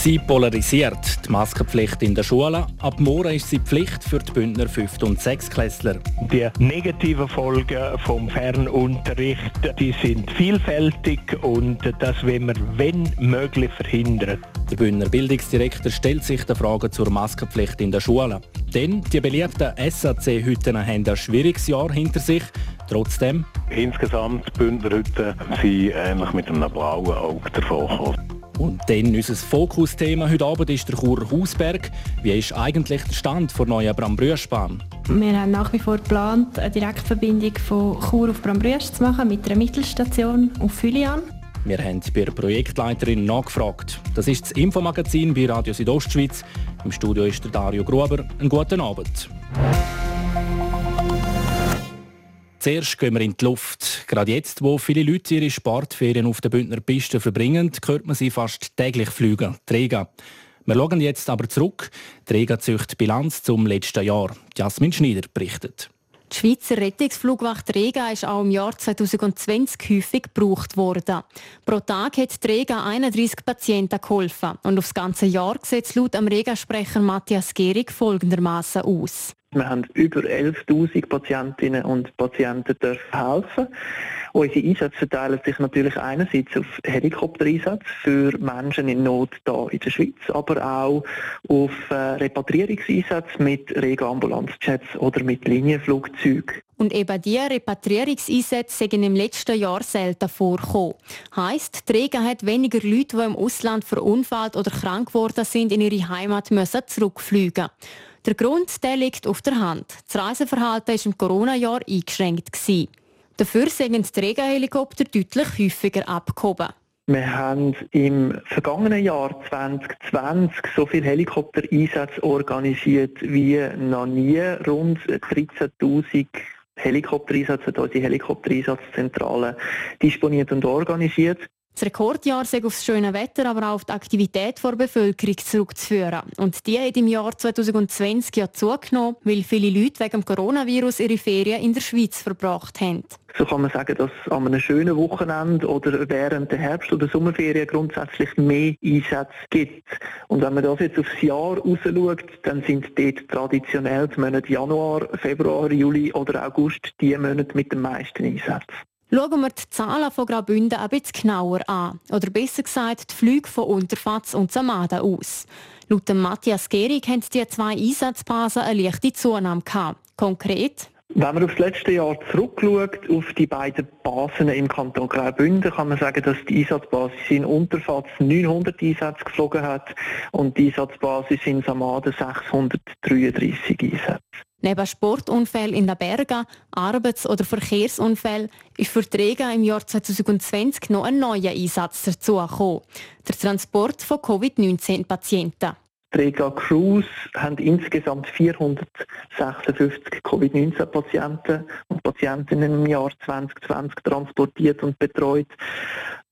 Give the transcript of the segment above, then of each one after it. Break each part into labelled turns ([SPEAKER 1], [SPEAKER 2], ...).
[SPEAKER 1] Sie polarisiert die Maskenpflicht in der Schule. Ab morgen ist sie Pflicht für die Bündner 5. und 6. Klässler.
[SPEAKER 2] Die negativen Folgen vom Fernunterricht die sind vielfältig und das wollen wir, wenn möglich, verhindern.
[SPEAKER 1] Der Bündner Bildungsdirektor stellt sich der Frage zur Maskenpflicht in der Schule. Denn die beliebten SAC-Hütten haben ein schwieriges Jahr hinter sich. Trotzdem.
[SPEAKER 3] Insgesamt Bündner Hütten sind eigentlich mit einem blauen Auge davon gekommen.
[SPEAKER 1] Und dann unser Fokusthema heute Abend ist der Churer Hausberg. Wie ist eigentlich der Stand der neuen Brambrüschbahn?
[SPEAKER 4] Wir haben nach wie vor geplant, eine Direktverbindung von Chur auf Brambrüsch zu machen mit einer Mittelstation auf Fülian.
[SPEAKER 1] Wir haben bei der Projektleiterin nachgefragt. Das ist das Infomagazin bei Radio Südostschweiz. Im Studio ist der Dario Gruber. Einen guten Abend. Zuerst gehen wir in die Luft. Gerade jetzt, wo viele Leute ihre Sportferien auf der Bündner Piste verbringen, hört man sie fast täglich fliegen, Träger. Wir schauen jetzt aber zurück. Träger zücht Bilanz zum letzten Jahr. Jasmin Schneider berichtet.
[SPEAKER 5] Die Schweizer Rettungsflugwacht Rega ist auch im Jahr 2020 häufig gebraucht worden. Pro Tag hat die Rega 31 Patienten geholfen. Und aufs ganze Jahr sieht es laut am Rega-Sprecher Matthias Gehrig folgendermaßen aus.
[SPEAKER 6] Wir haben über 11.000 Patientinnen und Patienten dürfen helfen. Unsere Einsätze verteilen sich natürlich einerseits auf Helikoptereinsatz für Menschen in Not hier in der Schweiz, aber auch auf äh, Repatriierungseinsätze mit Rega-Ambulanzjets oder mit Linienflugzeugen.
[SPEAKER 5] Und eben diese Repatriierungseinsätze sind im letzten Jahr selten vorgekommen. Heisst, die Rega hat weniger Leute, die im Ausland verunfallt oder krank geworden sind, in ihre Heimat müssen zurückfliegen der Grund der liegt auf der Hand. Das Reiseverhalten war im Corona-Jahr eingeschränkt. Dafür sind die Trägerhelikopter deutlich häufiger abgehoben.
[SPEAKER 6] Wir haben im vergangenen Jahr 2020 so viele Helikoptereinsätze organisiert wie noch nie. Rund 13.000 Helikoptereinsätze hat unsere Helikoptereinsatzzentrale disponiert und organisiert.
[SPEAKER 5] Das Rekordjahr sei aufs schöne Wetter, aber auch auf die Aktivität der Bevölkerung zurückzuführen. Und die hat im Jahr 2020 ja zugenommen, weil viele Leute wegen dem Coronavirus ihre Ferien in der Schweiz verbracht haben.
[SPEAKER 6] So kann man sagen, dass an einem schönen Wochenende oder während der Herbst- oder Sommerferien grundsätzlich mehr Einsätze gibt. Und wenn man das jetzt aufs Jahr rausschaut, dann sind dort traditionell die Monate Januar, Februar, Juli oder August die Monate mit den meisten Einsätzen.
[SPEAKER 5] Schauen wir die Zahlen von Graubünden ein bisschen genauer an. Oder besser gesagt, die Flüge von Unterfatz und Samaden aus. Laut Matthias Gehrig haben die zwei Einsatzbasen eine leichte Zunahme gehabt. Konkret?
[SPEAKER 6] Wenn man auf das letzte Jahr zurückschaut, auf die beiden Basen im Kanton Graubünden, kann man sagen, dass die Einsatzbasis in Unterfatz 900 Einsätze geflogen hat und die Einsatzbasis in Samaden 633 Einsätze.
[SPEAKER 5] Neben Sportunfällen in den Bergen, Arbeits- oder Verkehrsunfällen ist für die Rega im Jahr 2020 noch ein neuer Einsatz dazugekommen. Der Transport von Covid-19-Patienten.
[SPEAKER 6] Die Rega Cruise haben insgesamt 456 Covid-19-Patienten und Patientinnen im Jahr 2020 transportiert und betreut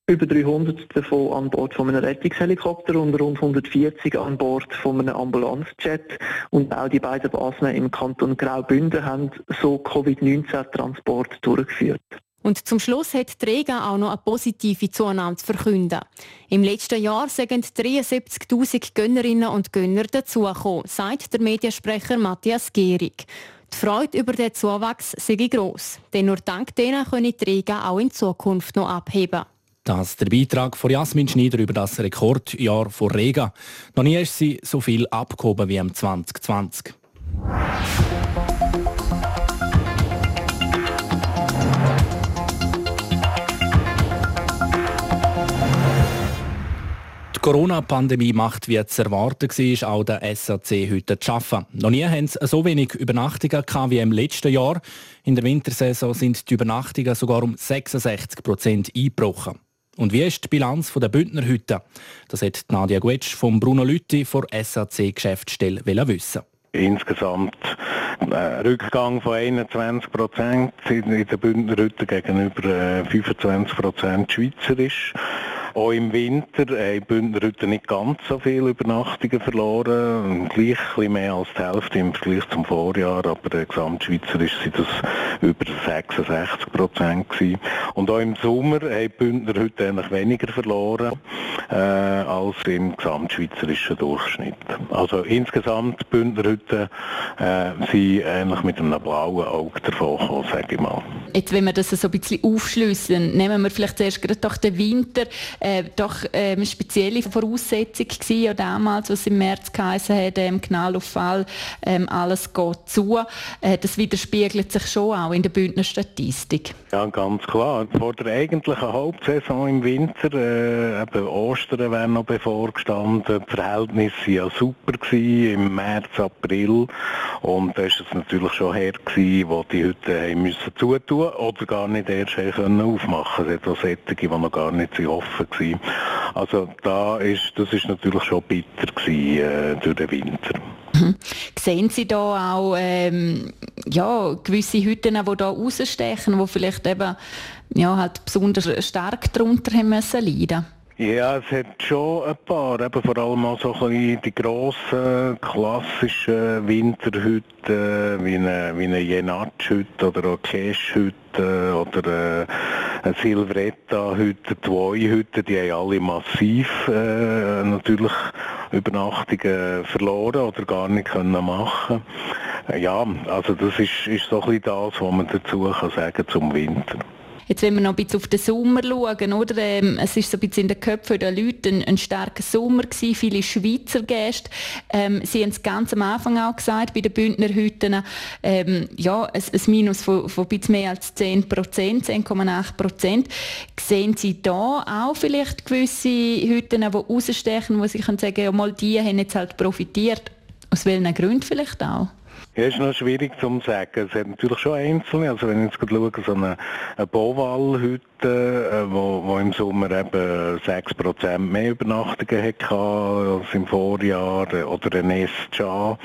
[SPEAKER 6] über 300 davon an Bord von einem Rettungshelikopter und rund 140 an Bord von einem Ambulanzjet. Und auch die beiden Basen im Kanton Graubünden haben so Covid-19-Transport durchgeführt.
[SPEAKER 5] Und zum Schluss hat die Rega auch noch eine positive Zunahme zu verkünden. Im letzten Jahr sind 73.000 Gönnerinnen und Gönner dazugekommen, sagt der Mediensprecher Matthias Gehrig. Die Freude über den Zuwachs sei gross, denn nur dank denen können die Rega auch in Zukunft noch abheben.
[SPEAKER 1] Das ist der Beitrag von Jasmin Schneider über das Rekordjahr von Rega. Noch nie ist sie so viel abgehoben wie im 2020. Die Corona-Pandemie macht, wie zu erwarten war, auch der SAC heute zu arbeiten. Noch nie haben sie so wenig Übernachtungen wie im letzten Jahr. In der Wintersaison sind die Übernachtungen sogar um 66 Prozent eingebrochen. Und wie ist die Bilanz der Bündner Hütte? Das hat Nadia Guetsch vom Bruno Lütti von SAC Geschäftsstelle wissen.
[SPEAKER 3] Insgesamt ein äh, Rückgang von 21 Prozent in den Bündner Hütten gegenüber 25 äh, Prozent schweizerisch. Auch im Winter haben Bündner heute nicht ganz so viele Übernachtungen verloren, gleich ein mehr als die Hälfte im Vergleich zum Vorjahr, aber der Gesamtschweizerisch sind das über 66 Prozent. Und auch im Sommer haben Bündner heute eigentlich weniger verloren äh, als im gesamtschweizerischen Durchschnitt. Also insgesamt Bündner heute äh, sind eigentlich mit einem blauen Auge davon gekommen, sage ich mal.
[SPEAKER 7] Jetzt, wenn wir das so ein bisschen aufschlüsseln, nehmen wir vielleicht zuerst gerade doch den Winter, äh, doch äh, eine spezielle Voraussetzung gewesen, ja damals, was im März geheißen hat, ähm, Knallauffall, ähm, alles geht zu. Äh, das widerspiegelt sich schon auch in der Bündner Statistik.
[SPEAKER 3] Ja, ganz klar. Vor der eigentlichen Hauptsaison im Winter, äh, eben Ostern wäre noch bevorgestanden, die Verhältnisse waren ja super gewesen, im März, April und da war es natürlich schon her gewesen, wo die Hütten haben müssen zutun oder gar nicht erst können aufmachen. Es hat auch solche, die noch gar nicht offen waren. Also da ist, das ist natürlich schon bitter gewesen, äh, durch den Winter.
[SPEAKER 7] Sehen Sie da auch ähm, ja, gewisse Hütten, die da rausstechen, die vielleicht eben ja, halt besonders stark darunter haben müssen leiden?
[SPEAKER 3] Ja, es hat schon ein paar, eben vor allem auch so ein bisschen die grossen, klassischen Winterhütten, wie eine, wie eine Jenatsch-Hütte oder auch Cash-Hütte oder äh, eine Silvretta-Hütte, zwei Hütten, die haben alle massiv äh, natürlich Übernachtungen verloren oder gar nicht können machen Ja, also das ist, ist so ein bisschen das, was man dazu kann sagen zum Winter.
[SPEAKER 7] Jetzt, wenn wir noch ein bisschen auf den Sommer schauen, oder? Ähm, es ist so ein bisschen in den Köpfen der Leute ein, ein starker Sommer gewesen, viele Schweizer Gäste. Ähm, Sie haben es ganz am Anfang auch gesagt, bei den Bündner Hütten, ähm, ja, ein, ein Minus von, von ein bisschen mehr als 10 Prozent, 10,8 Prozent. Sehen Sie da auch vielleicht gewisse Hütten, die rausstechen, wo Sie können sagen, ja, mal die haben jetzt halt profitiert? Aus welchen Gründen vielleicht auch?
[SPEAKER 3] Ja, ist noch schwierig zu sagen. Es hat natürlich schon einzelne, also wenn ich jetzt schaue, so eine, eine Bowal-Hütte, äh, wo, wo im Sommer eben 6% mehr Übernachtungen hatte als im Vorjahr, oder ein Escha,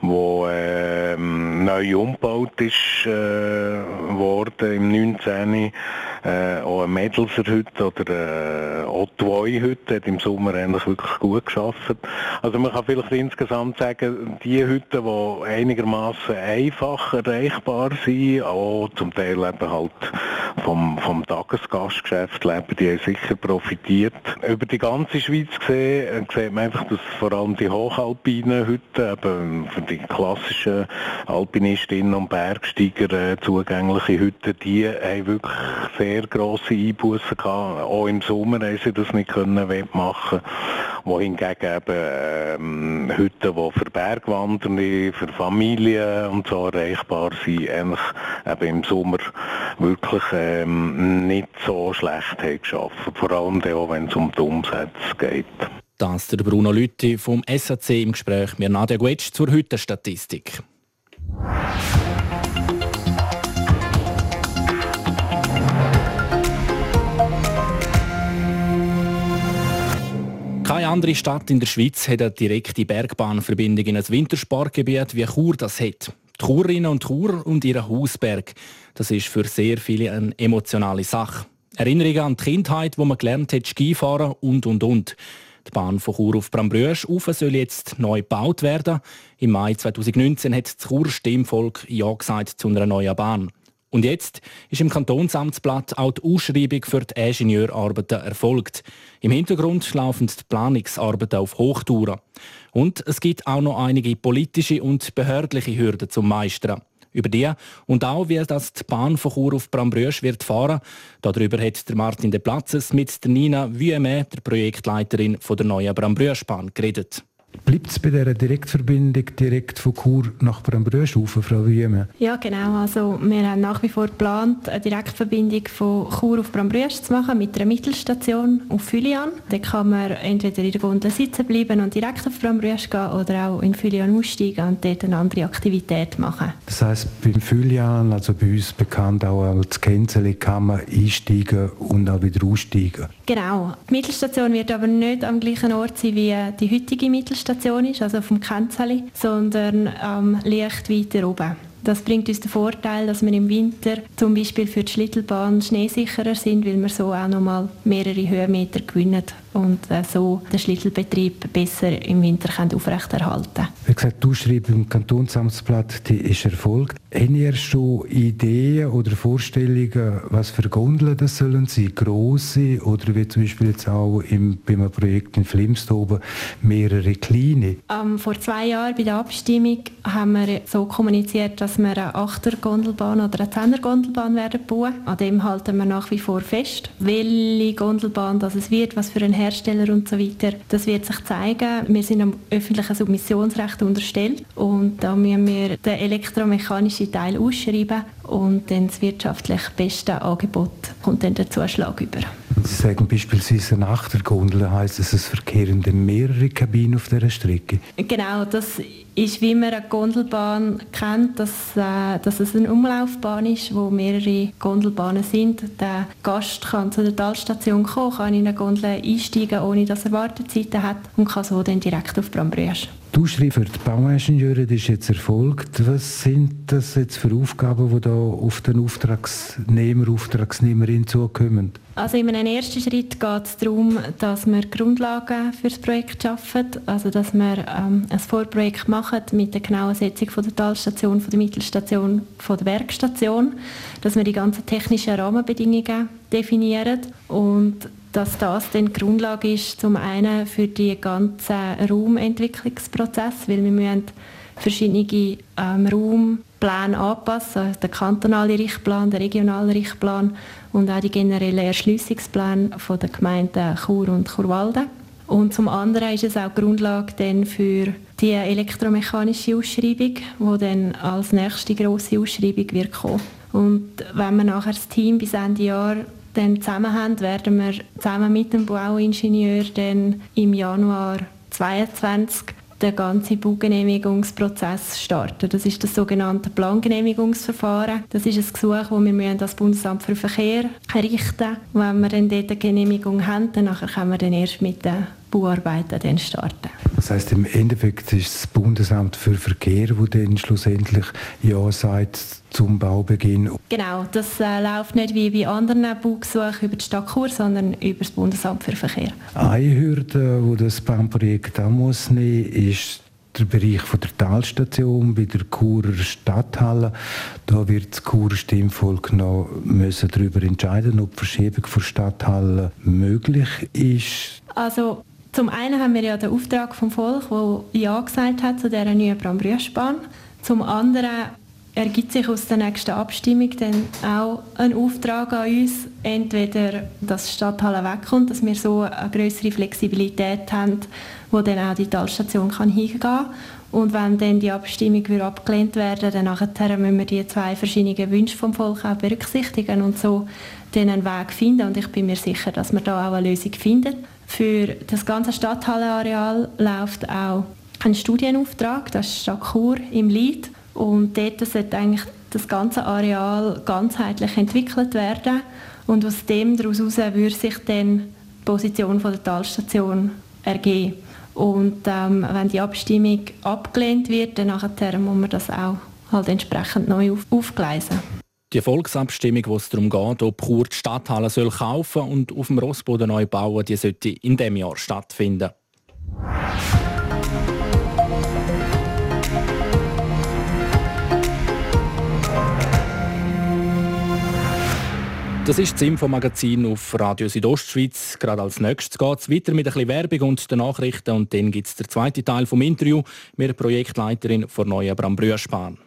[SPEAKER 3] wo äh, neu umgebaut ist äh, worden im 19. Äh, auch eine Mädelser Hütte oder äh, zwei Hütte hat im Sommer eigentlich wirklich gut geschafft. Also man kann vielleicht insgesamt sagen, die Hütten, die einigermaßen einfach erreichbar sind, auch zum Teil eben halt vom, vom Tagesgastgeschäft leben, die haben sicher profitiert. Über die ganze Schweiz gesehen, äh, sieht man einfach, dass vor allem die hochalpinen Hütten, eben für die klassischen Alpinistinnen und Bergsteiger äh, zugängliche Hütten, die haben wirklich sehr grosse Einbußen gehabt. Auch im Sommer haben sie das nicht können wohingegen eben ähm, Hütten, die für Bergwandernde, für Familien und so erreichbar sind, eigentlich eben im Sommer wirklich ähm, nicht so schlecht haben geschafft. Vor allem auch, wenn es um die Umsätze geht.
[SPEAKER 1] Das der Bruno Lütti vom SAC im Gespräch mit Nadia Guetsch zur Hüttenstatistik. Keine andere Stadt in der Schweiz hat eine direkte Bergbahnverbindung in ein Wintersportgebiet wie Chur das hat. Die Churinnen und Chur und ihren Hausberg. Das ist für sehr viele eine emotionale Sache. Erinnerungen an die Kindheit, wo man gelernt hat, Skifahren und und und. Die Bahn von Chur auf Brambrüsch soll jetzt neu gebaut werden. Im Mai 2019 hat das Chur Stimmvolk Ja gesagt zu einer neuen Bahn. Und jetzt ist im Kantonsamtsblatt auch die Ausschreibung für die Ingenieurarbeiten erfolgt. Im Hintergrund laufen die Planungsarbeiten auf Hochtouren. Und es gibt auch noch einige politische und behördliche Hürden zum Meistern. Über die und auch wie das die Bahn von Chur auf Brambrüsch wird fahren. Darüber hat der Martin de Platzes mit der Nina Vueme, der Projektleiterin der neuen Brambrüschbahn, geredet.
[SPEAKER 8] Bleibt es bei dieser Direktverbindung direkt von Chur nach Brambrüschhofen, Frau Wieme?
[SPEAKER 4] Ja, genau. Also wir haben nach wie vor geplant, eine Direktverbindung von Chur auf Brambrüsch zu machen mit einer Mittelstation auf Fülian. Da kann man entweder in der Gondel sitzen bleiben und direkt auf Brambrüsch gehen oder auch in Fülian aussteigen und dort eine andere Aktivität machen.
[SPEAKER 8] Das heisst, beim Fülian, also bei uns bekannt auch als Kenzeli, kann man einsteigen und auch wieder aussteigen?
[SPEAKER 4] Genau. Die Mittelstation wird aber nicht am gleichen Ort sein wie die heutige Mittelstation ist, also vom Kenzeli, sondern ähm, leicht weiter oben. Das bringt uns den Vorteil, dass wir im Winter zum Beispiel für die Schlittelbahn schneesicherer sind, weil wir so auch nochmal mehrere Höhenmeter gewinnen und äh, so den Schlittelbetrieb besser im Winter aufrechterhalten können.
[SPEAKER 8] Wie gesagt, die Ausschreibung im Kantonsamtsblatt die ist erfolgt. Haben ihr schon Ideen oder Vorstellungen, was für Gondeln das sollen sein? Grosse oder wie zum Beispiel jetzt auch im, beim Projekt in Flimstoben mehrere kleine?
[SPEAKER 4] Ähm, vor zwei Jahren bei der Abstimmung haben wir so kommuniziert, dass wir eine 8er Gondelbahn oder eine 10er Gondelbahn werden bauen. An dem halten wir nach wie vor fest. Welche Gondelbahn das es wird, was für ein Hersteller und so weiter, das wird sich zeigen. Wir sind am öffentlichen Submissionsrecht unterstellt und da müssen wir den elektromechanischen Teil ausschreiben und dann das wirtschaftlich beste Angebot kommt dann der Zuschlag über.
[SPEAKER 8] Sie sagen beispielsweise eine Achtergondel, heisst das, es verkehren dann mehrere Kabinen auf dieser Strecke?
[SPEAKER 4] Genau, das ist, wie man eine Gondelbahn kennt, dass, äh, dass es eine Umlaufbahn ist, wo mehrere Gondelbahnen sind. Der Gast kann zu der Talstation kommen, kann in eine Gondel einsteigen, ohne dass er Wartezeiten hat und kann so dann direkt auf Brambrüsch.
[SPEAKER 8] Die Ausschreibung für die Bauingenieure ist jetzt erfolgt. Was sind das jetzt für Aufgaben, die da auf den Auftragsnehmer, Auftragsnehmerin zukommen?
[SPEAKER 4] Also in einem ersten Schritt geht es darum, dass wir Grundlagen für das Projekt schaffen, also dass wir ähm, ein Vorprojekt machen mit der genauen Setzung von der Talstation, von der Mittelstation, von der Werkstation, dass wir die ganzen technischen Rahmenbedingungen definieren und dass das dann die Grundlage ist, zum einen für die ganzen Raumentwicklungsprozess, weil wir müssen verschiedene ähm, Raumpläne anpassen, also der kantonale Richtplan, der regionale Richtplan und auch die generellen Erschliessungspläne der Gemeinden Chur und Churwalden. Und zum anderen ist es auch die Grundlage dann für die elektromechanische Ausschreibung, die dann als nächste grosse Ausschreibung wird kommen. Und wenn wir nachher das Team bis Ende Jahr dann zusammen haben, werden wir zusammen mit dem Bauingenieur dann im Januar 2022 den ganzen Baugenehmigungsprozess starten. Das ist das sogenannte Plangenehmigungsverfahren. Das ist ein Gesuch, das wir das Bundesamt für Verkehr errichten Wenn wir dann dort eine Genehmigung haben, dann können wir dann erst mit den Bauarbeiten dann starten.
[SPEAKER 8] Das heißt im Endeffekt ist das Bundesamt für Verkehr, wo dann schlussendlich ja sagt zum Baubeginn.
[SPEAKER 4] Genau, das äh, läuft nicht wie bei anderen Baugesuchen über die Stadt Chur, sondern über das Bundesamt für Verkehr.
[SPEAKER 8] Eine Hürde, wo das Bauprojekt auch muss nehmen, ist der Bereich von der Talstation bei der Churer Stadthalle. Da wird das Churer Stimmvolk noch müssen darüber entscheiden, ob die Verschiebung der Stadthalle möglich ist.
[SPEAKER 4] Also zum einen haben wir ja den Auftrag vom Volk, der Ja gesagt hat zu dieser neuen Brambrüschbahn. Zum anderen ergibt sich aus der nächsten Abstimmung dann auch ein Auftrag an uns, entweder dass Stadthalle wegkommt, dass wir so eine größere Flexibilität haben, wo dann auch die Talstation kann hingehen kann. Und wenn dann die Abstimmung wieder abgelehnt werden, dann nachher müssen wir die zwei verschiedenen Wünsche vom Volk auch berücksichtigen und so dann einen Weg finden. Und ich bin mir sicher, dass wir da auch eine Lösung finden. Für das ganze Stadthallenareal läuft auch ein Studienauftrag, das ist Chur im Lied. Und dort sollte eigentlich das ganze Areal ganzheitlich entwickelt werden. Und aus dem daraus würde sich dann die Position der Talstation ergeben. Und ähm, wenn die Abstimmung abgelehnt wird, dann nachher muss man das auch halt entsprechend neu auf aufgleisen.
[SPEAKER 1] Die Volksabstimmung, wo es darum geht, ob Chur die Stadthalle soll kaufen und auf dem Rossboden neu bauen, die sollte in diesem Jahr stattfinden. Das ist das Infomagazin auf Radio Südostschweiz. Gerade als nächstes geht es weiter mit ein bisschen Werbung und den Nachrichten und dann gibt es den zweiten Teil vom Interview mit der Projektleiterin der neuen Brambrüschbahn.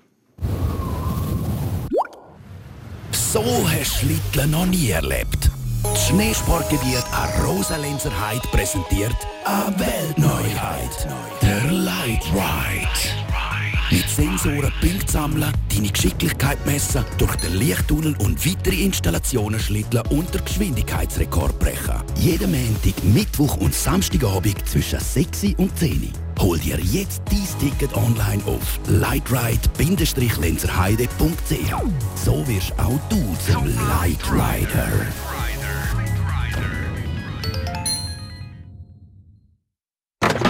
[SPEAKER 9] So hast du noch nie erlebt. Das Schneesportgebiet an Rosalenzer Heide präsentiert eine Weltneuheit. Der Light Ride. Mit Sensoren Punkte sammeln, deine Geschicklichkeit messen, durch den Lichttunnel und weitere Installationen schlitteln und den Geschwindigkeitsrekord brechen. Jeden Montag, Mittwoch und Samstagabend zwischen 6 und 10 Hol dir jetzt dein Ticket online auf lightride-lenzerheide.ch. So wirst auch du zum Lightrider.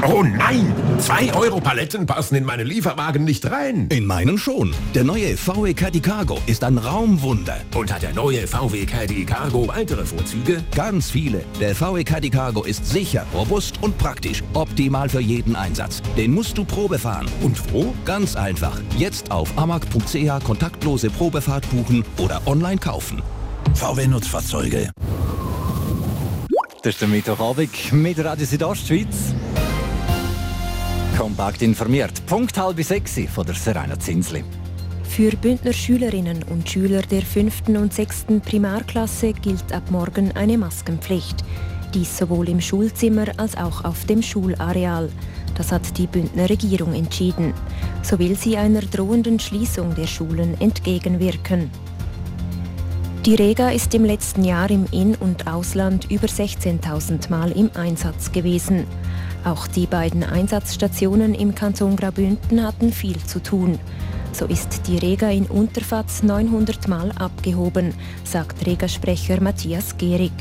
[SPEAKER 10] Oh nein! Zwei Euro Paletten passen in meinen Lieferwagen nicht rein.
[SPEAKER 9] In meinen schon. Der neue VW Caddy Cargo ist ein Raumwunder.
[SPEAKER 10] Und hat der neue VW Caddy Cargo weitere Vorzüge?
[SPEAKER 9] Ganz viele. Der VW Caddy Cargo ist sicher, robust und praktisch. Optimal für jeden Einsatz. Den musst du Probe fahren.
[SPEAKER 10] Und wo?
[SPEAKER 9] Ganz einfach. Jetzt auf amag.ch kontaktlose Probefahrt buchen oder online kaufen. VW Nutzfahrzeuge.
[SPEAKER 11] Das ist der Mittwochabend mit Radio Südostschweiz. Kompakt informiert. Punkt halb sechs von der Serena Zinsli.
[SPEAKER 12] Für Bündner Schülerinnen und Schüler der 5. und 6. Primarklasse gilt ab morgen eine Maskenpflicht. Dies sowohl im Schulzimmer als auch auf dem Schulareal. Das hat die Bündner Regierung entschieden. So will sie einer drohenden Schließung der Schulen entgegenwirken. Die Rega ist im letzten Jahr im In- und Ausland über 16.000 Mal im Einsatz gewesen. Auch die beiden Einsatzstationen im Kanton Graubünden hatten viel zu tun. So ist die Rega in Unterfatz 900 Mal abgehoben, sagt Rega-Sprecher Matthias Gehrig.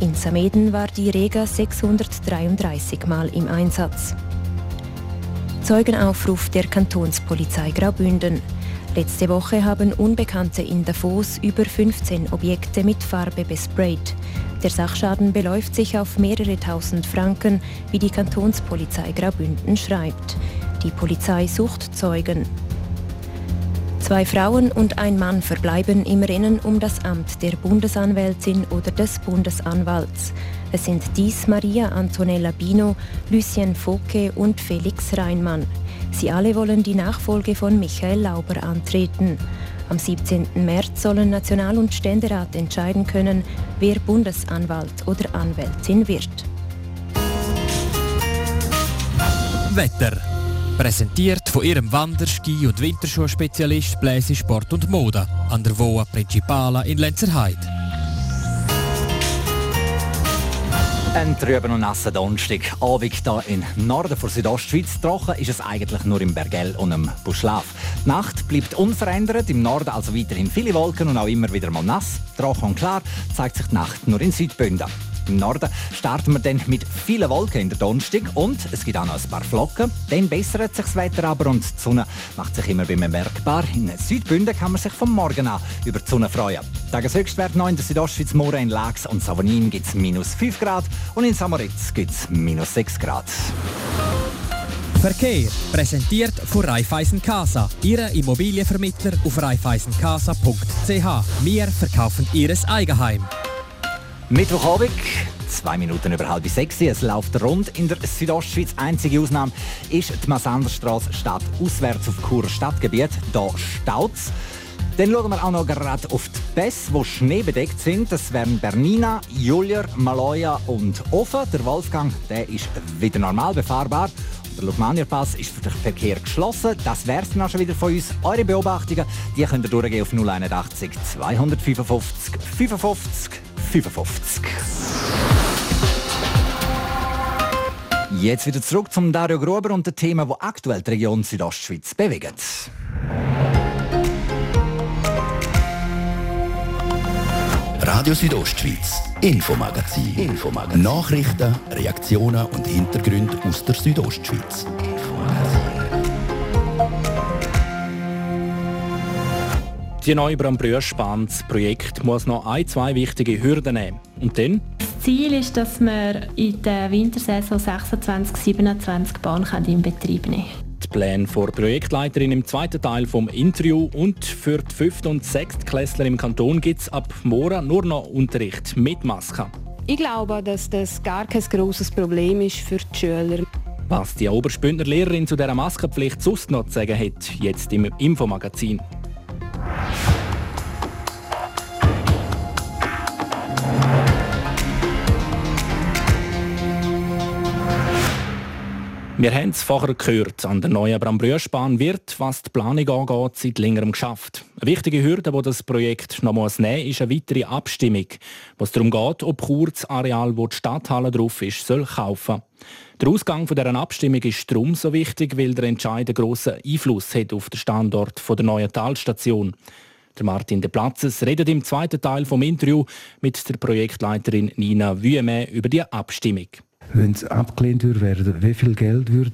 [SPEAKER 12] In Sameden war die Rega 633 Mal im Einsatz. Zeugenaufruf der Kantonspolizei Graubünden. Letzte Woche haben Unbekannte in Davos über 15 Objekte mit Farbe besprayt. Der Sachschaden beläuft sich auf mehrere tausend Franken, wie die Kantonspolizei Graubünden schreibt. Die Polizei sucht Zeugen. Zwei Frauen und ein Mann verbleiben im Rennen um das Amt der Bundesanwältin oder des Bundesanwalts. Es sind dies Maria Antonella Bino, Lucien Fouquet und Felix Reinmann. Sie alle wollen die Nachfolge von Michael Lauber antreten. Am 17. März sollen National- und Ständerat entscheiden können, wer Bundesanwalt oder Anwältin wird.
[SPEAKER 13] Wetter. Präsentiert von ihrem Wander-, Ski- und Winterschuhspezialist Bläse Sport und Mode an der Voa Principala in Lenzerheide.
[SPEAKER 11] Ein trüben und nasser Donnerstag. Abend hier im Norden von Südostschweiz. Trocken ist es eigentlich nur im Bergell und im Buschlaf. Die Nacht bleibt unverändert. Im Norden also weiterhin viele Wolken und auch immer wieder mal nass. Trocken und klar zeigt sich die Nacht nur in Südbünden. Im Norden starten wir dann mit vielen Wolken in der Donnerstag und es gibt auch noch ein paar Flocken. Dann bessert sich das Wetter aber und die Sonne macht sich immer bemerkbar. In Südbünden kann man sich vom Morgen an über die Sonne freuen. Tageshöchstwert noch in der Südostschweiz, Mora in Lax und Savonin gibt es minus 5 Grad und in Samoritz gibt es minus 6 Grad.
[SPEAKER 13] Verkehr präsentiert von Raiffeisen Casa, Ihre Immobilienvermittler auf raiffeisencasa.ch. Wir verkaufen Ihres Eigenheim.
[SPEAKER 11] Mittwochabend, zwei Minuten über halb sechs. Es läuft rund in der Südostschweiz. Einzige Ausnahme ist die Massanderstraße statt auswärts auf Churer Stadtgebiet. Da staut Dann schauen wir auch noch gerade auf die Pässe, die schneebedeckt sind. Das wären Bernina, Julier, Maloja und Ofen. Der Wolfgang der ist wieder normal befahrbar. Der Lugmanier-Pass ist für den Verkehr geschlossen. Das wäre es dann auch schon wieder von uns. Eure Beobachtungen die könnt ihr durchgehen auf 081 255 55 55. Jetzt wieder zurück zum Dario Gruber und den Themen, die aktuell die Region Südostschweiz bewegen.
[SPEAKER 9] Radio Südostschweiz, Infomagazin. Infomagazin. Nachrichten, Reaktionen und Hintergründe aus der Südostschweiz.
[SPEAKER 1] Die das Projekt, muss noch ein, zwei wichtige Hürden nehmen. Und dann?
[SPEAKER 4] Das Ziel ist, dass wir in der Wintersaison 26, 27 Bahn in Betrieb nehmen
[SPEAKER 1] Die Pläne vor Projektleiterin im zweiten Teil vom Interview und für die 5. und 6. Klässler im Kanton gibt es ab morgen nur noch Unterricht mit Maske.
[SPEAKER 14] Ich glaube, dass das gar kein grosses Problem ist für die Schüler.
[SPEAKER 1] Was die Oberspündner Lehrerin zu dieser Maskenpflicht sonst noch zu sagen hat, jetzt im Infomagazin. Thank you. Wir haben es vorher gehört, an der neuen Brambrüschbahn wird, was die Planung angeht, seit längerem geschafft. Eine wichtige Hürde, die das Projekt noch muss nehmen muss, ist eine weitere Abstimmung, was darum geht, ob das Areal, wo die Stadthalle drauf ist, soll kaufen. Der Ausgang von dieser Abstimmung ist darum so wichtig, weil der Entscheid einen grossen Einfluss hat auf den Standort der neuen Talstation. Der Martin De Platzes redet im zweiten Teil vom Interview mit der Projektleiterin Nina Wüeme über die Abstimmung.
[SPEAKER 8] Wenn es abgelehnt würde wie viel Geld würde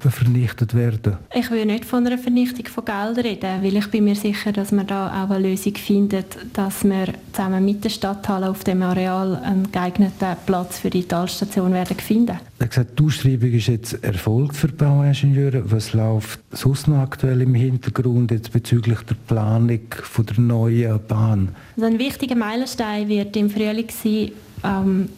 [SPEAKER 8] da vernichtet werden?
[SPEAKER 4] Ich will nicht von einer Vernichtung von Geld reden, weil ich bin mir sicher, dass man da auch eine Lösung findet, dass wir zusammen mit der Stadthalle auf dem Areal einen geeigneten Platz für die Talstation werden finden.
[SPEAKER 8] Er hat gesagt, die Ausschreibung ist jetzt Erfolg für die Bauingenieure. Was läuft sonst noch aktuell im Hintergrund jetzt bezüglich der Planung von der neuen Bahn?
[SPEAKER 4] Also ein wichtiger Meilenstein wird im Frühling sein,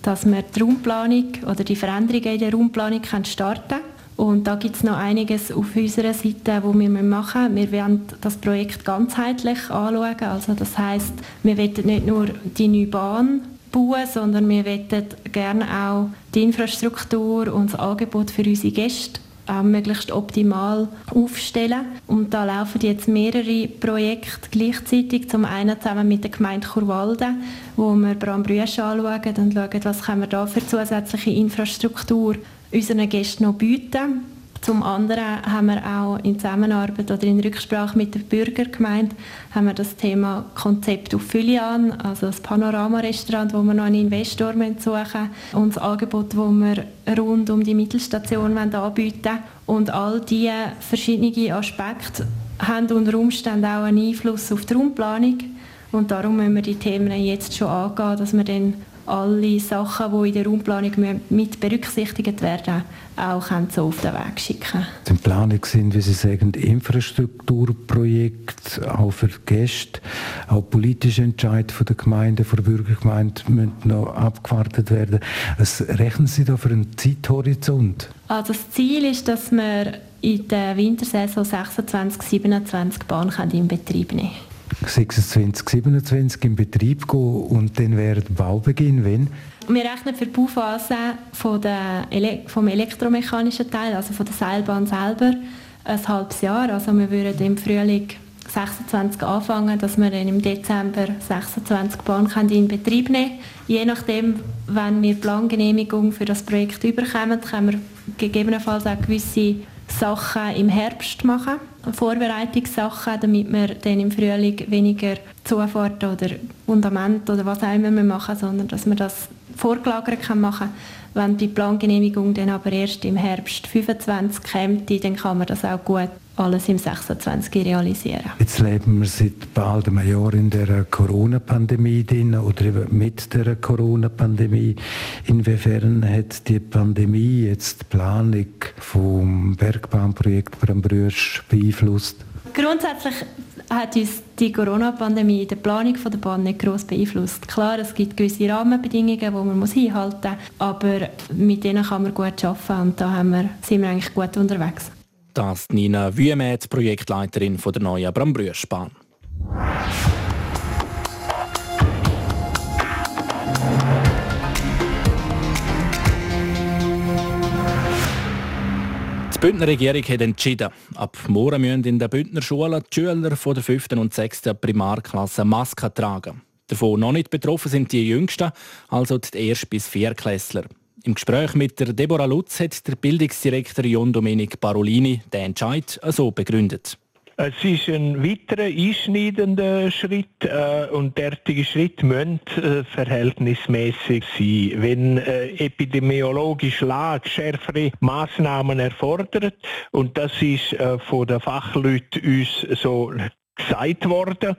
[SPEAKER 4] dass wir die Raumplanung oder die Veränderungen in der Raumplanung starten können. Und da gibt es noch einiges auf unserer Seite, wo wir machen müssen. Wir wollen das Projekt ganzheitlich anschauen. Also das heißt, wir wollen nicht nur die neue Bahn bauen, sondern wir wollen gerne auch die Infrastruktur und das Angebot für unsere Gäste auch möglichst optimal aufstellen. Und da laufen jetzt mehrere Projekte gleichzeitig. Zum einen zusammen mit der Gemeinde Churwalden, wo wir Brambrüsch anschauen und schauen, was können wir da für zusätzliche Infrastruktur unseren Gästen noch bieten. Zum anderen haben wir auch in Zusammenarbeit oder in Rücksprache mit der Bürgergemeinde haben wir das Thema Konzept auf Filian, also das Panorama-Restaurant, wo wir noch einen Investor suchen und das Angebot, das wir rund um die Mittelstation anbieten wollen. Und all diese verschiedenen Aspekte haben unter Umständen auch einen Einfluss auf die Raumplanung. Und darum müssen wir die Themen jetzt schon angehen, dass wir dann alle Sachen, die in der Raumplanung mit berücksichtigt werden, auch so auf den Weg schicken
[SPEAKER 8] In Planung sind, wie Sie sagen, Infrastrukturprojekte auch für Gäste, auch politische Entscheidungen von der Gemeinde, von der Bürgergemeinde müssen noch abgewartet werden. Was rechnen Sie da für einen Zeithorizont?
[SPEAKER 4] Also das Ziel ist, dass wir in der Wintersaison 26, 27 Bahn in Betrieb nehmen können.
[SPEAKER 8] 26, 27 in Betrieb gehen und dann wäre der Baubeginn, wenn?
[SPEAKER 4] Wir rechnen für die Bauphase von der Ele vom elektromechanischen Teil, also von der Seilbahn selber, ein halbes Jahr. Also wir würden im Frühling 26 anfangen, dass wir dann im Dezember 26 Bahn in Betrieb nehmen können. Je nachdem, wenn wir Plangenehmigung für das Projekt überkommen, können wir gegebenenfalls auch gewisse Sachen im Herbst machen, Vorbereitungssachen, damit wir dann im Frühling weniger Zufahrt oder Fundament oder was auch immer machen, sondern dass wir das vorgelagert machen können. Wenn die Plangenehmigung dann aber erst im Herbst 25 kommt, dann kann man das auch gut alles im 26 realisieren.
[SPEAKER 8] Jetzt leben wir seit bald einem Jahr in der Corona-Pandemie drin oder mit der Corona-Pandemie. Inwiefern hat die Pandemie jetzt die Planung vom Bergbahnprojekt Brambrüsch beeinflusst?
[SPEAKER 4] Grundsätzlich hat uns die Corona-Pandemie die Planung der Bahn nicht gross beeinflusst. Klar, es gibt gewisse Rahmenbedingungen, die man muss einhalten muss, aber mit denen kann man gut arbeiten und da haben wir, sind wir eigentlich gut unterwegs.
[SPEAKER 1] Das Nina Wüemet, Projektleiterin von der neuen Brambrüschbahn. Die Bündner Regierung hat entschieden, ab morgen müssen in den Bündner Schulen die Schüler von der 5. und 6. Primarklasse Maske tragen. Davon noch nicht betroffen sind die Jüngsten, also die 1. bis 4. Klässler. Im Gespräch mit der Deborah Lutz hat der Bildungsdirektor John Domenic Parolini den Entscheid so begründet.
[SPEAKER 2] Es ist ein weiterer einschneidender Schritt äh, und derartige Schritte müssen äh, verhältnismäßig sein. Wenn äh, epidemiologische Lage schärfere Maßnahmen erfordert und das ist äh, von den Fachleuten uns so gesagt worden,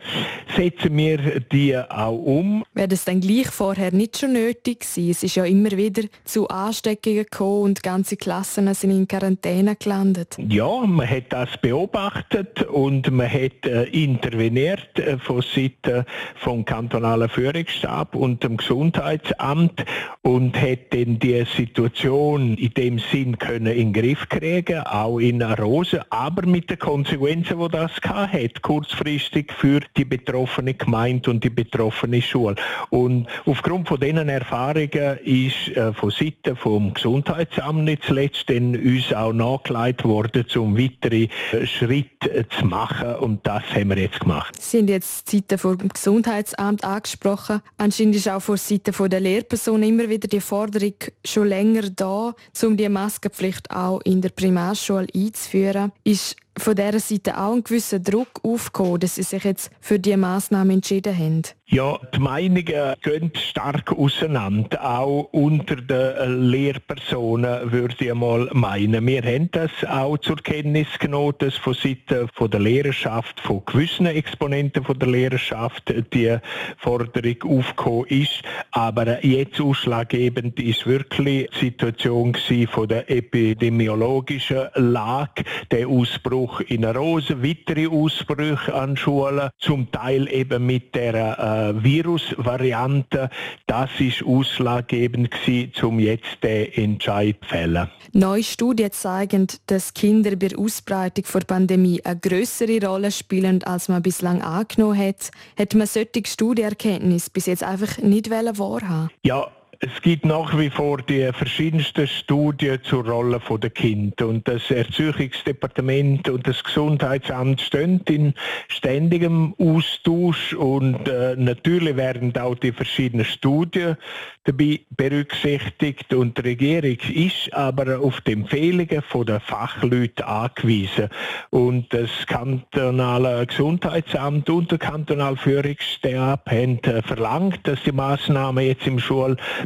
[SPEAKER 2] setzen wir die auch um.
[SPEAKER 14] Wäre das dann gleich vorher nicht schon nötig gewesen? Es ist ja immer wieder zu Ansteckungen gekommen und ganze Klassen sind in Quarantäne gelandet.
[SPEAKER 2] Ja, man hat das beobachtet und man hat äh, interveniert äh, von Seiten vom kantonalen Führungsstab und dem Gesundheitsamt und hat dann die Situation in dem Sinn können in den Griff kriegen, auch in Rose, aber mit den Konsequenzen, die das hat, kurz kurzfristig für die betroffene Gemeinde und die betroffene Schule. Und aufgrund von diesen Erfahrungen ist äh, von Seiten vom Gesundheitsamt nicht zuletzt uns auch nachgeleitet worden, um weitere äh, Schritte äh, zu machen und das haben wir jetzt gemacht.
[SPEAKER 14] Sie sind jetzt die Seite vom Gesundheitsamt angesprochen. Anscheinend ist auch von Seiten der Lehrpersonen immer wieder die Forderung schon länger da, um die Maskenpflicht auch in der Primarschule einzuführen. Ist von dieser Seite auch ein gewisser Druck aufgekommen, dass sie sich jetzt für diese Massnahmen entschieden haben?
[SPEAKER 2] Ja, die Meinungen gehen stark auseinander, auch unter den Lehrpersonen würde ich mal meinen. Wir haben das auch zur Kenntnis genommen, dass von Seiten der Lehrerschaft, von gewissen Exponenten der Lehrerschaft die Forderung aufgekommen ist. Aber jetzt ausschlaggebend ist wirklich die Situation von der epidemiologischen Lage, der Ausbruch in Rosen, weitere Ausbrüche an Schulen, zum Teil eben mit der äh, äh, Virusvariante, das ist ausschlaggebend gewesen, um jetzt den Entscheid zu fällen.
[SPEAKER 14] Neue Studien zeigen, dass Kinder bei der Ausbreitung der Pandemie eine größere Rolle spielen, als man bislang angenommen hat. Hat man solche Studienerkenntnisse bis jetzt einfach nicht wahrhaben
[SPEAKER 2] Ja, es gibt nach wie vor die verschiedensten Studien zur Rolle der Kinder und das Erziehungsdepartement und das Gesundheitsamt stehen in ständigem Austausch und äh, natürlich werden auch die verschiedenen Studien dabei berücksichtigt. Und die Regierung ist aber auf die Empfehlungen der Fachleute angewiesen. Und das kantonale Gesundheitsamt und der kantonale Führungsstab haben äh, verlangt, dass die Maßnahmen jetzt im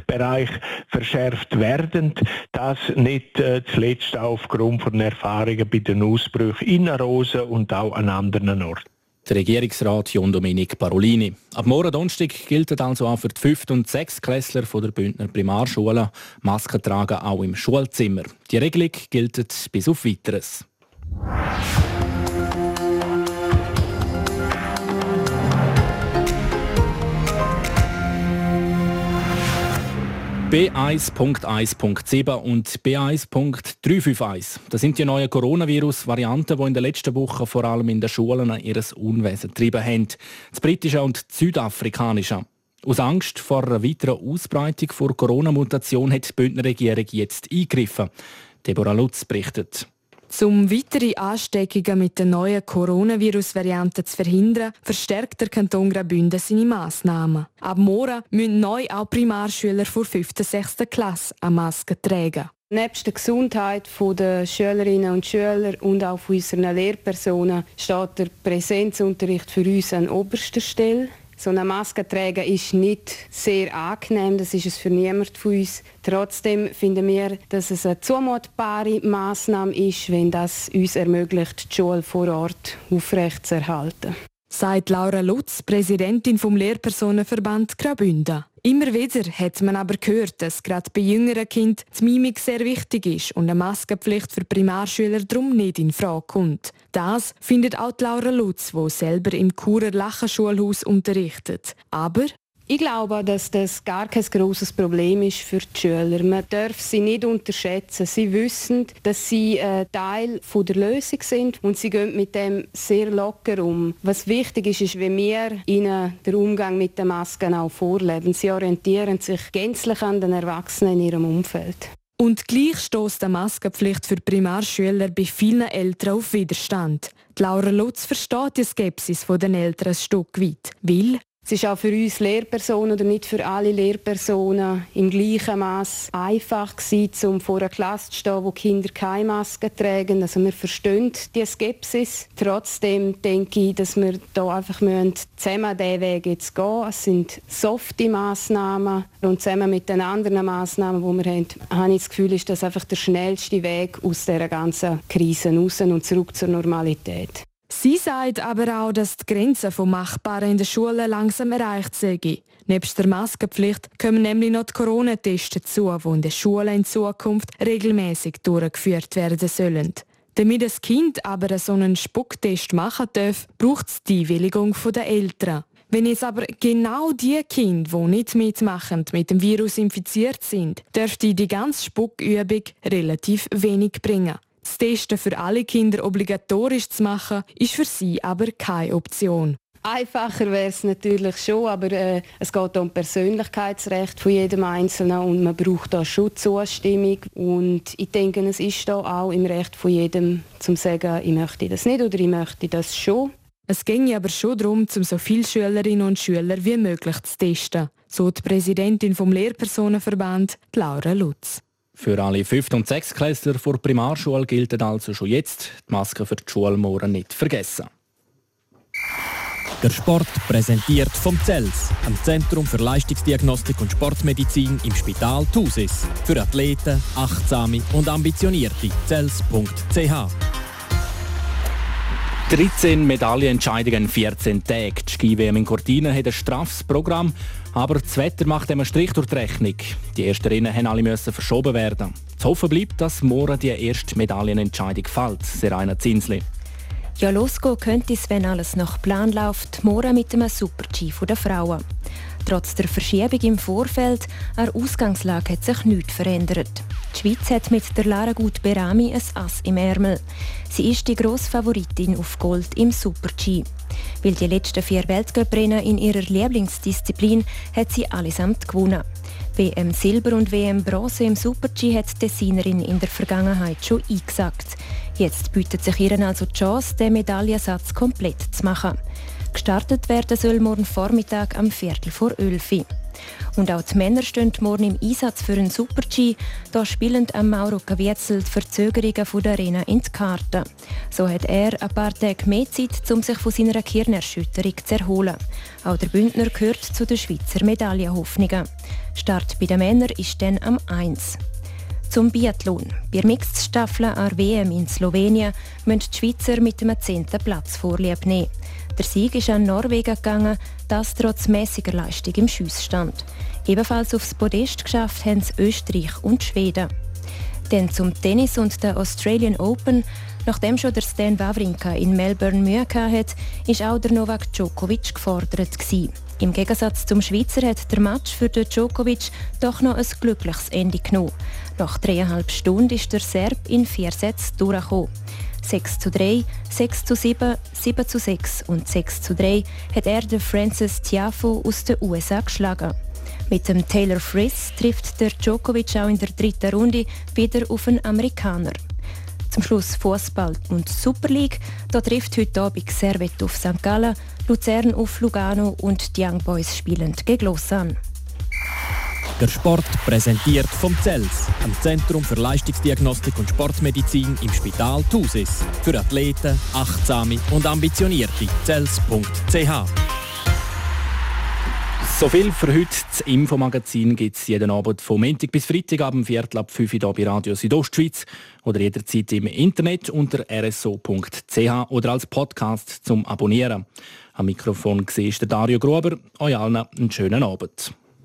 [SPEAKER 2] Schulbereich verschärft werden, das nicht äh, zuletzt aufgrund von Erfahrungen bei den Ausbrüchen in Rosen und auch an anderen Orten.
[SPEAKER 1] Der Regierungsrat John Dominik Parolini. Ab morgen Donnerstag gilt also auch für die 5. und 6. Klässler der Bündner Primarschule Masken tragen auch im Schulzimmer. Die Regelung gilt bis auf Weiteres. B1.1.7 und B1.351. Das sind die neuen Coronavirus-Varianten, die in den letzten Wochen vor allem in den Schulen ihr Unwesen getrieben haben. Das britische und das südafrikanische. Aus Angst vor einer weiteren Ausbreitung der Corona-Mutation hat die Bündner Regierung jetzt eingegriffen. Deborah Lutz berichtet.
[SPEAKER 14] Um weitere Ansteckungen mit der neuen Coronavirus-Variante zu verhindern, verstärkt der Kanton Graubünden seine Massnahmen. Ab morgen müssen neu auch Primarschüler vor 5. und 6. Klasse eine Maske tragen.
[SPEAKER 15] Neben der Gesundheit der Schülerinnen und Schüler und auch von unseren Lehrpersonen steht der Präsenzunterricht für uns an oberster Stelle. So eine Maske tragen ist nicht sehr angenehm, das ist es für niemand von uns. Trotzdem finden wir, dass es eine zumutbare Maßnahme ist, wenn das uns ermöglicht, die Schule vor Ort aufrechtzuerhalten.
[SPEAKER 14] Sagt Laura Lutz, Präsidentin vom Lehrpersonenverband Graubünden. Immer wieder hat man aber gehört, dass gerade bei jüngeren Kindern die Mimik sehr wichtig ist und eine Maskenpflicht für Primarschüler darum nicht in Frage kommt. Das findet auch Laura Lutz, die selber im Churer Lachenschulhaus unterrichtet. Aber
[SPEAKER 15] ich glaube, dass das gar kein großes Problem ist für die Schüler. Man darf sie nicht unterschätzen. Sie wissen, dass sie ein Teil der Lösung sind und sie gehen mit dem sehr locker um. Was wichtig ist, ist, wenn wir ihnen den Umgang mit den Masken auch vorleben. Sie orientieren sich gänzlich an den Erwachsenen in ihrem Umfeld.
[SPEAKER 14] Und gleich stößt die Maskenpflicht für Primarschüler bei vielen Eltern auf Widerstand. Laura Lutz versteht die Skepsis der Eltern ein Stück weit, weil
[SPEAKER 15] es ist auch für uns Lehrpersonen oder nicht für alle Lehrpersonen im gleichen Maß einfach gewesen, um vor einer Klasse zu stehen, wo Kinder keine Maske tragen. Also wir verstehen die Skepsis. Trotzdem denke ich, dass wir da einfach zusammen diesen Weg jetzt gehen. Es sind softe Massnahmen und zusammen mit den anderen Massnahmen, die wir haben, habe ich das Gefühl, ist das einfach der schnellste Weg aus dieser ganzen Krise raus und zurück zur Normalität.
[SPEAKER 14] Sie sagt aber auch, dass die Grenzen vom Machbaren in den Schulen langsam erreicht sind. Neben der Maskenpflicht kommen nämlich noch die Corona-Tests dazu, die in den Schulen in Zukunft regelmäßig durchgeführt werden sollen. Damit das Kind aber so einen Spucktest machen darf, braucht es die Einwilligung der Eltern. Wenn jetzt aber genau die Kinder, die nicht mitmachen, mit dem Virus infiziert sind, dürfte die ganze Spuckübung relativ wenig bringen. Das Testen für alle Kinder obligatorisch zu machen, ist für sie aber keine Option.
[SPEAKER 15] Einfacher wäre es natürlich schon, aber äh, es geht um Persönlichkeitsrecht von jedem Einzelnen und man braucht da schon Zustimmung. Und ich denke, es ist da auch im Recht von jedem, zu sagen, ich möchte das nicht oder ich möchte das schon.
[SPEAKER 14] Es ginge aber schon darum, um so viele Schülerinnen und Schüler wie möglich zu testen, so die Präsidentin vom Lehrpersonenverband, Laura Lutz.
[SPEAKER 1] Für alle 5. und 6. Klässler vor Primarschule gilt also schon jetzt, die Maske für die Schulmoren nicht vergessen.
[SPEAKER 13] Der Sport präsentiert vom CELS, am Zentrum für Leistungsdiagnostik und Sportmedizin im Spital Thusis. Für Athleten, Achtsame und Ambitionierte. CELS.ch
[SPEAKER 1] 13 Medaillenentscheidungen in 14 Tagen. Die Ski-WM in Cortina hat ein straffes Programm, aber das Wetter macht einem Strich durch die Rechnung. Die ersten Rennen mussten alle verschoben werden. Zu hoffen bleibt, dass morgen die erste Medaillenentscheidung fällt, Serena Zinsli.
[SPEAKER 12] Ja, losgehen könnte es, wenn alles nach Plan läuft, morgen mit einem Super-G der Frauen. Trotz der Verschiebung im Vorfeld, an Ausgangslage hat sich nichts verändert. Die Schweiz hat mit der Lara Gut Berami ein Ass im Ärmel. Sie ist die grosse Favoritin auf Gold im Super-G. Weil die letzten vier Weltcuprennen in ihrer Lieblingsdisziplin hat sie allesamt gewonnen. WM Silber und WM Bronze im Super-G hat die Designerin in der Vergangenheit schon eingesagt. Jetzt bietet sich ihr also die Chance, den Medaillensatz komplett zu machen. Gestartet werden soll morgen Vormittag am Viertel vor Ölfi. Und auch die Männer stehen morgen im Einsatz für einen Super-G. Da spielen am Mauro Caviezel die Verzögerungen von der Arena in die Karten. So hat er ein paar Tage mehr Zeit, um sich von seiner Kirnerschütterung zu erholen. Auch der Bündner gehört zu den Schweizer Medaillenhoffnungen. Start bei den Männern ist dann am 1. Zum Biathlon. Bei der Mixed-Staffel an WM in Slowenien müssen die Schweizer mit einem 10. Platz Vorlieb nehmen. Der Sieg ist an Norwegen gegangen, das trotz mäßiger Leistung im Schussstand. Ebenfalls aufs Podest geschafft haben es Österreich und Schweden. Dann zum Tennis und der Australian Open. Nachdem schon der Stan Wawrinka in Melbourne Mühe hatte, ist auch der Novak Djokovic gefordert. Gewesen. Im Gegensatz zum Schweizer hat der Match für den Djokovic doch noch ein glückliches Ende genommen. Nach dreieinhalb Stunden ist der Serb in vier Sätzen durchgekommen. 6 zu 3, 6 zu 7, 7 zu 6 und 6 zu 3 hat er den Francis Tiafo aus den USA geschlagen. Mit dem Taylor Fritz trifft der Djokovic auch in der dritten Runde wieder auf einen Amerikaner. Zum Schluss Fußball und Super League. Da trifft heute Abend Servet auf St. Gallen, Luzern auf Lugano und die Young Boys spielen gegen Lausanne.
[SPEAKER 13] Der Sport präsentiert vom CELS, am Zentrum für Leistungsdiagnostik und Sportmedizin im Spital Thusis. Für Athleten, Achtsame und Ambitionierte. CELS.ch
[SPEAKER 1] so viel für heute. Das Infomagazin gibt es jeden Abend von Montag bis Freitag ab Viertel ab 5 Uhr bei Radio Südostschweiz oder jederzeit im Internet unter rso.ch oder als Podcast zum Abonnieren. Am Mikrofon war Dario Gruber. Euch allen einen schönen Abend.